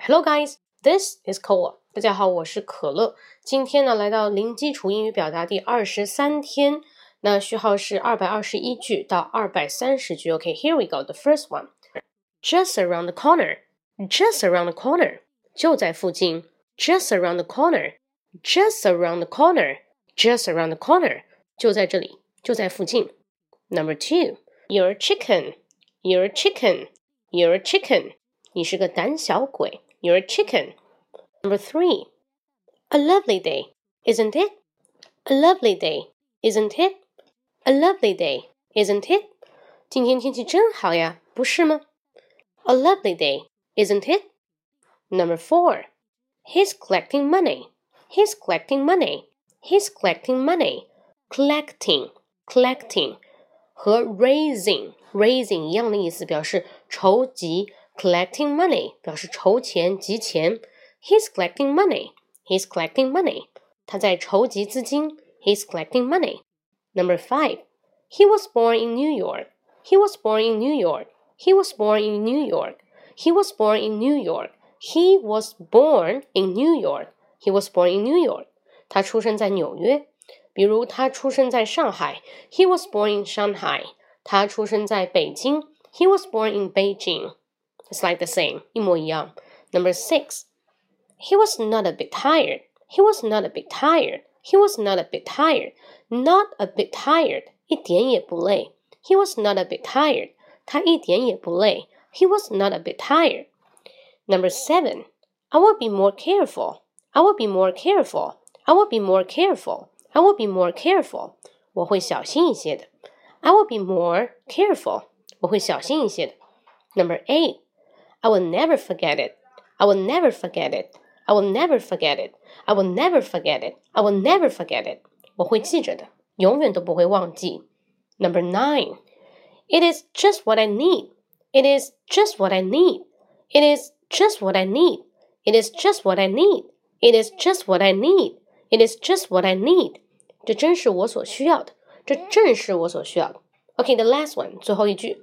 Hello guys, this is Cola。大家好，我是可乐。今天呢，来到零基础英语表达第二十三天。那序号是二百二十一句到二百三十句。OK，here、okay, we go. The first one. Just around the corner. Just around the corner. 就在附近。Just around the corner. Just around the corner. Just around the corner. 就在这里，就在附近。Number two. You're a chicken. You're a chicken. You're a chicken. 你是个胆小鬼。 You're a chicken. Number three. A lovely day, isn't it? A lovely day, isn't it? A lovely day, isn't it? 今天天气真好呀，不是吗？A lovely day, isn't it? Number four. He's collecting money. He's collecting money. He's collecting money. Collecting, collecting 和 raising, raising 一样的意思，表示筹集。 collecting money 表示筹钱、集钱。He's collecting money. He's collecting money. 他在筹集资金。He's collecting money. Number five. He was born in New York. He was born in New York. He was born in New York. He was born in New York. He was born in New York. He was born in New York. 他出生在纽约。比如他出生在上海。He was born in Shanghai. 他出生在北京。He was born in Beijing. It's like the same, 一模一样. Number six, he was not a bit tired. He was not a bit tired. He was not a bit tired. Not a bit tired. 一点也不累. He was not a bit tired. 他一点也不累. He was not a bit tired. Number seven, I will be more careful. I will be more careful. I will be more careful. I will be more careful. 我会小心一些的. I will be more careful. 我会小心一些的. Number eight, I will never forget it. I will never forget it. I will never forget it. I will never forget it. I will never forget it. 我会记着的，永远都不会忘记。Number nine. It is just what I need. It is just what I need. It is just what I need. It is just what I need. It is just what I need. It is just what I need. 这真是我所需要的。这正是我所需要的。Okay, the last one，最后一句。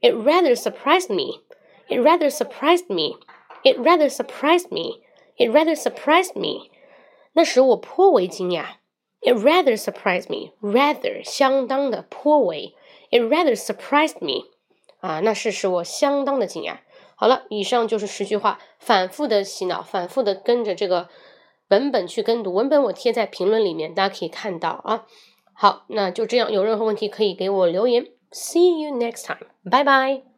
It rather surprised me it rather surprised me. It rather surprised me. It rather surprised me. 那使我颇为惊讶。It rather surprised me. Rather 相当的颇为。It rather surprised me. 啊，那是使我相当的惊讶。好了，以上就是十句话，反复的洗脑，反复的跟着这个文本去跟读。文本我贴在评论里面，大家可以看到啊。好，那就这样，有任何问题可以给我留言。See you next time. Bye bye.